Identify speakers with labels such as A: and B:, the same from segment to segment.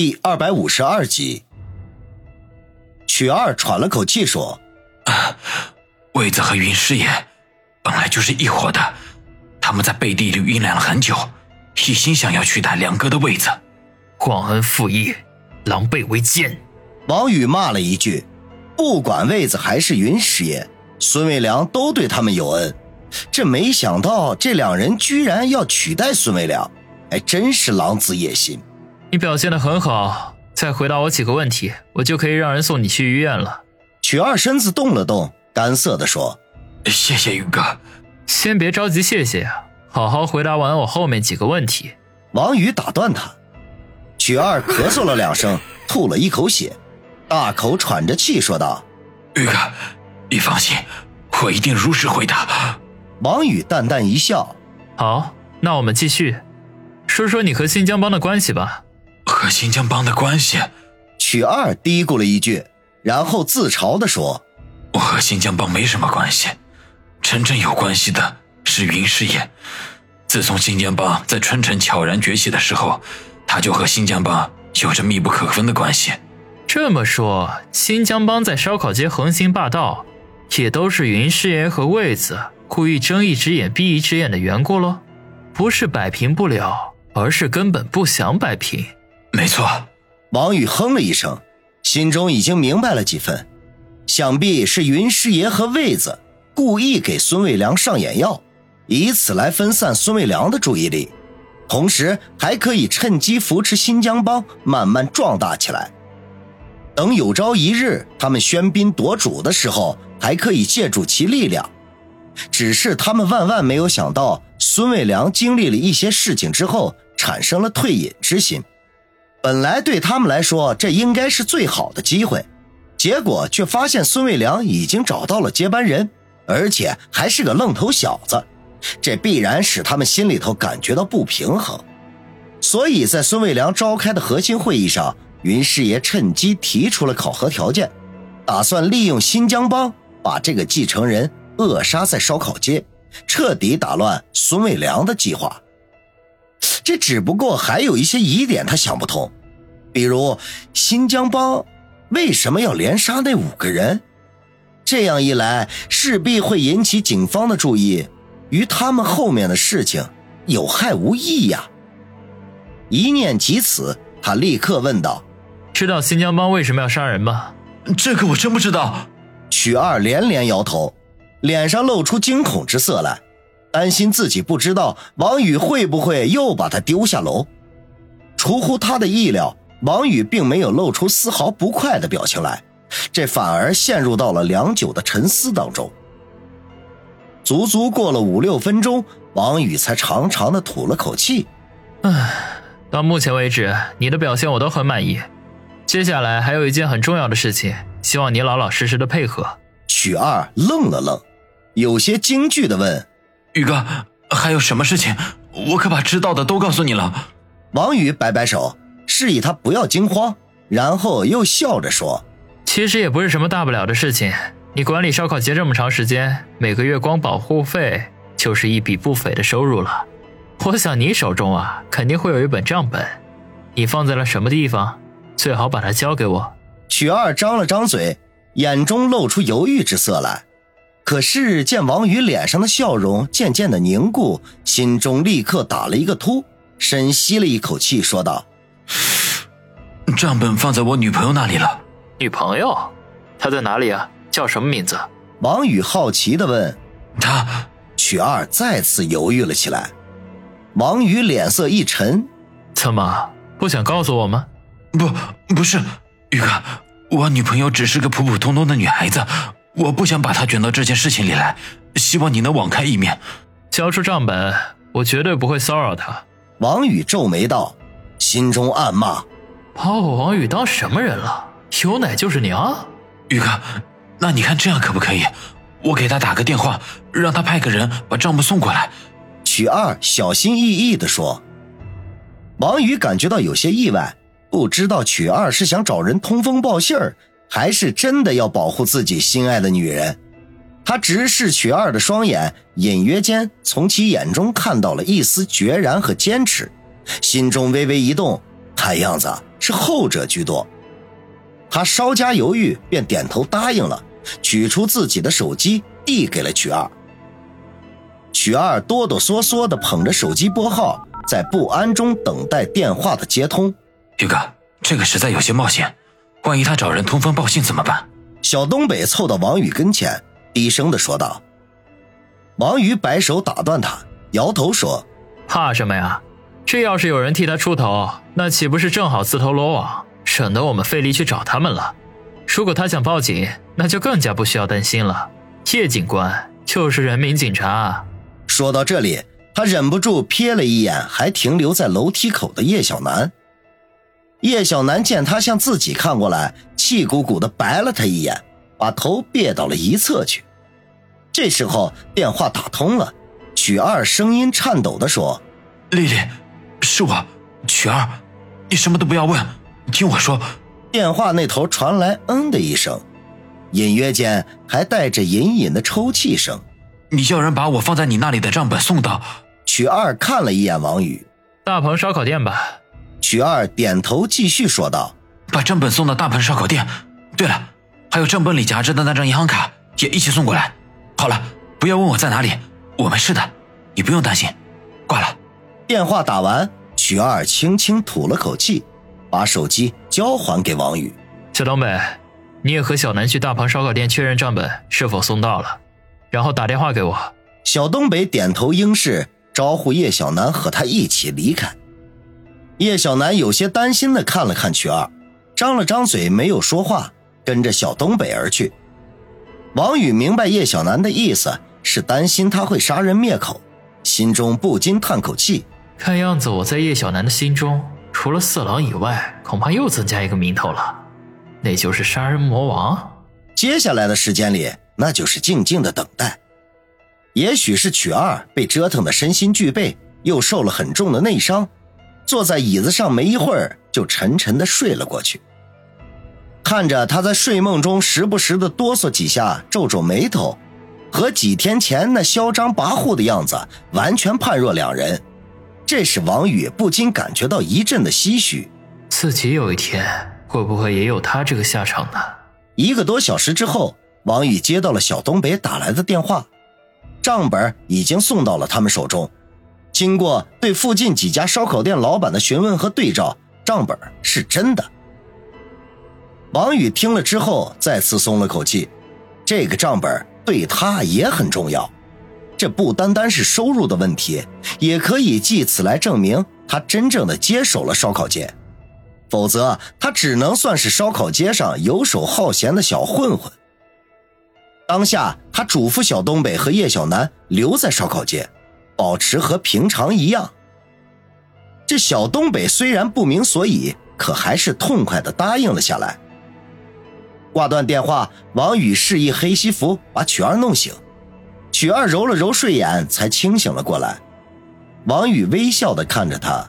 A: 第二百五十二集，曲二喘了口气说：“啊
B: 魏子和云师爷本来就是一伙的，他们在背地里酝酿了很久，一心想要取代梁哥的位子，
C: 忘恩负义，狼狈为奸。”
A: 王宇骂了一句：“不管魏子还是云师爷，孙卫良都对他们有恩，这没想到这两人居然要取代孙卫良，还真是狼子野心。”
C: 你表现的很好，再回答我几个问题，我就可以让人送你去医院了。
A: 曲二身子动了动，干涩的说：“
B: 谢谢宇哥，
C: 先别着急，谢谢啊，好好回答完我后面几个问题。”
A: 王宇打断他，曲二咳嗽了两声，吐了一口血，大口喘着气说道：“
B: 宇哥，你放心，我一定如实回答。”
A: 王宇淡淡一笑：“
C: 好，那我们继续，说说你和新疆帮的关系吧。”
B: 和新疆帮的关系，
A: 曲二嘀咕了一句，然后自嘲地说：“
B: 我和新疆帮没什么关系，真正有关系的是云师爷。自从新疆帮在春城悄然崛起的时候，他就和新疆帮有着密不可分的关系。
C: 这么说，新疆帮在烧烤街横行霸道，也都是云师爷和卫子故意睁一只眼闭一只眼的缘故喽？不是摆平不了，而是根本不想摆平。”
B: 没错，
A: 王宇哼了一声，心中已经明白了几分，想必是云师爷和卫子故意给孙卫良上眼药，以此来分散孙卫良的注意力，同时还可以趁机扶持新疆帮慢慢壮大起来。等有朝一日他们喧宾夺主的时候，还可以借助其力量。只是他们万万没有想到，孙卫良经历了一些事情之后，产生了退隐之心。本来对他们来说，这应该是最好的机会，结果却发现孙卫良已经找到了接班人，而且还是个愣头小子，这必然使他们心里头感觉到不平衡。所以在孙卫良召开的核心会议上，云师爷趁机提出了考核条件，打算利用新疆帮把这个继承人扼杀在烧烤街，彻底打乱孙卫良的计划。这只不过还有一些疑点，他想不通，比如新疆帮为什么要连杀那五个人？这样一来，势必会引起警方的注意，与他们后面的事情有害无益呀。一念及此，他立刻问道：“
C: 知道新疆帮为什么要杀人吗？”
B: 这个我真不知道。
A: 曲二连连摇头，脸上露出惊恐之色来。担心自己不知道王宇会不会又把他丢下楼，出乎他的意料，王宇并没有露出丝毫不快的表情来，这反而陷入到了良久的沉思当中。足足过了五六分钟，王宇才长长的吐了口气：“
C: 唉，到目前为止，你的表现我都很满意。接下来还有一件很重要的事情，希望你老老实实的配合。”
A: 许二愣了愣，有些惊惧的问。
B: 宇哥，还有什么事情？我可把知道的都告诉你了。
A: 王宇摆摆手，示意他不要惊慌，然后又笑着说：“
C: 其实也不是什么大不了的事情。你管理烧烤节这么长时间，每个月光保护费就是一笔不菲的收入了。我想你手中啊，肯定会有一本账本，你放在了什么地方？最好把它交给我。”
A: 曲二张了张嘴，眼中露出犹豫之色来。可是见王宇脸上的笑容渐渐的凝固，心中立刻打了一个突，深吸了一口气，说道：“
B: 账本放在我女朋友那里了。
C: 女朋友？她在哪里啊？叫什么名字？”
A: 王宇好奇的问。
B: 她，
A: 曲二再次犹豫了起来。王宇脸色一沉：“
C: 怎么不想告诉我吗？”“
B: 不，不是，宇哥，我女朋友只是个普普通通的女孩子。”我不想把她卷到这件事情里来，希望你能网开一面，
C: 交出账本，我绝对不会骚扰她。
A: 王宇皱眉道，心中暗骂：
C: 把我王宇当什么人了？有奶就是娘。
B: 宇哥，那你看这样可不可以？我给他打个电话，让他派个人把账目送过来。
A: 曲二小心翼翼地说。王宇感觉到有些意外，不知道曲二是想找人通风报信儿。还是真的要保护自己心爱的女人，他直视曲二的双眼，隐约间从其眼中看到了一丝决然和坚持，心中微微一动，看样子是后者居多。他稍加犹豫，便点头答应了，取出自己的手机递给了曲二。曲二哆哆嗦嗦地捧着手机拨号，在不安中等待电话的接通。
B: 宇哥，这个实在有些冒险，万一他找人通风报信怎么办？
A: 小东北凑到王宇跟前，低声地说道。王宇摆手打断他，摇头说：“
C: 怕什么呀？这要是有人替他出头，那岂不是正好自投罗网，省得我们费力去找他们了？如果他想报警，那就更加不需要担心了。叶警官就是人民警察。”
A: 说到这里，他忍不住瞥了一眼还停留在楼梯口的叶小楠。叶小楠见他向自己看过来，气鼓鼓的白了他一眼，把头别到了一侧去。这时候电话打通了，许二声音颤抖地说：“
B: 丽丽，是我，曲二，你什么都不要问，听我说。”
A: 电话那头传来“嗯”的一声，隐约间还带着隐隐的抽泣声。
B: 你叫人把我放在你那里的账本送到。
A: 曲二看了一眼王宇，
C: 大鹏烧烤店吧。
A: 曲二点头，继续说道：“
B: 把账本送到大鹏烧烤店。对了，还有账本里夹着的那张银行卡也一起送过来。”好了，不要问我在哪里，我没事的，你不用担心。挂了。
A: 电话打完，曲二轻轻吐了口气，把手机交还给王宇。
C: 小东北，你也和小南去大鹏烧烤店确认账本是否送到了，然后打电话给我。
A: 小东北点头应是，招呼叶小南和他一起离开。叶小南有些担心的看了看曲二，张了张嘴没有说话，跟着小东北而去。王宇明白叶小楠的意思是担心他会杀人灭口，心中不禁叹口气。
C: 看样子我在叶小楠的心中，除了色狼以外，恐怕又增加一个名头了，那就是杀人魔王。
A: 接下来的时间里，那就是静静的等待。也许是曲二被折腾的身心俱惫，又受了很重的内伤，坐在椅子上没一会儿就沉沉的睡了过去。看着他在睡梦中时不时的哆嗦几下，皱皱眉头，和几天前那嚣张跋扈的样子完全判若两人，这使王宇不禁感觉到一阵的唏嘘。
C: 自己有一天会不会也有他这个下场呢？
A: 一个多小时之后，王宇接到了小东北打来的电话，账本已经送到了他们手中。经过对附近几家烧烤店老板的询问和对照，账本是真的。王宇听了之后，再次松了口气。这个账本对他也很重要，这不单单是收入的问题，也可以借此来证明他真正的接手了烧烤街。否则，他只能算是烧烤街上游手好闲的小混混。当下，他嘱咐小东北和叶小楠留在烧烤街，保持和平常一样。这小东北虽然不明所以，可还是痛快地答应了下来。挂断电话，王宇示意黑西服把曲儿弄醒。曲二揉了揉睡眼，才清醒了过来。王宇微笑的看着他：“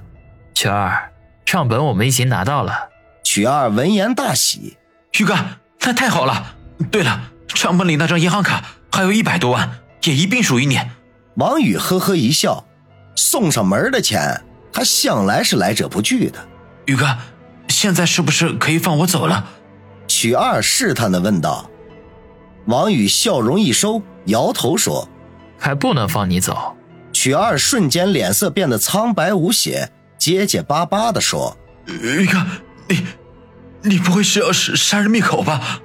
C: 曲儿，账本我们已经拿到了。”
A: 曲二闻言大喜：“
B: 宇哥，那太好了！对了，账本里那张银行卡还有一百多万，也一并属于你。”
A: 王宇呵呵一笑：“送上门的钱，他向来是来者不拒的。”
B: 宇哥，现在是不是可以放我走了？
A: 曲二试探的问道，王宇笑容一收，摇头说：“
C: 还不能放你走。”
A: 曲二瞬间脸色变得苍白无血，结结巴巴地说：“
B: 宇哥，你，你不会是要杀杀人灭口吧？”